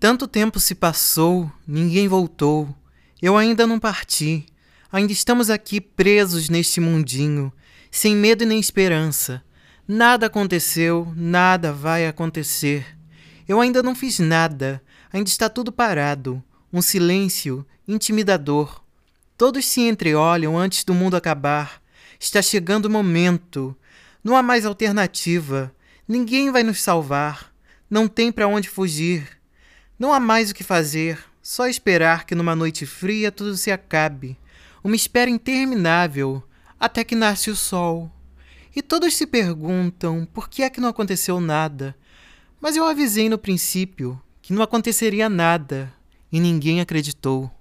Tanto tempo se passou, ninguém voltou. Eu ainda não parti. Ainda estamos aqui presos neste mundinho, sem medo e nem esperança. Nada aconteceu, nada vai acontecer. Eu ainda não fiz nada, ainda está tudo parado. Um silêncio intimidador. Todos se entreolham antes do mundo acabar. Está chegando o momento. Não há mais alternativa. Ninguém vai nos salvar. Não tem para onde fugir. Não há mais o que fazer. Só esperar que numa noite fria tudo se acabe. Uma espera interminável até que nasce o sol. E todos se perguntam por que é que não aconteceu nada. Mas eu avisei no princípio que não aconteceria nada e ninguém acreditou.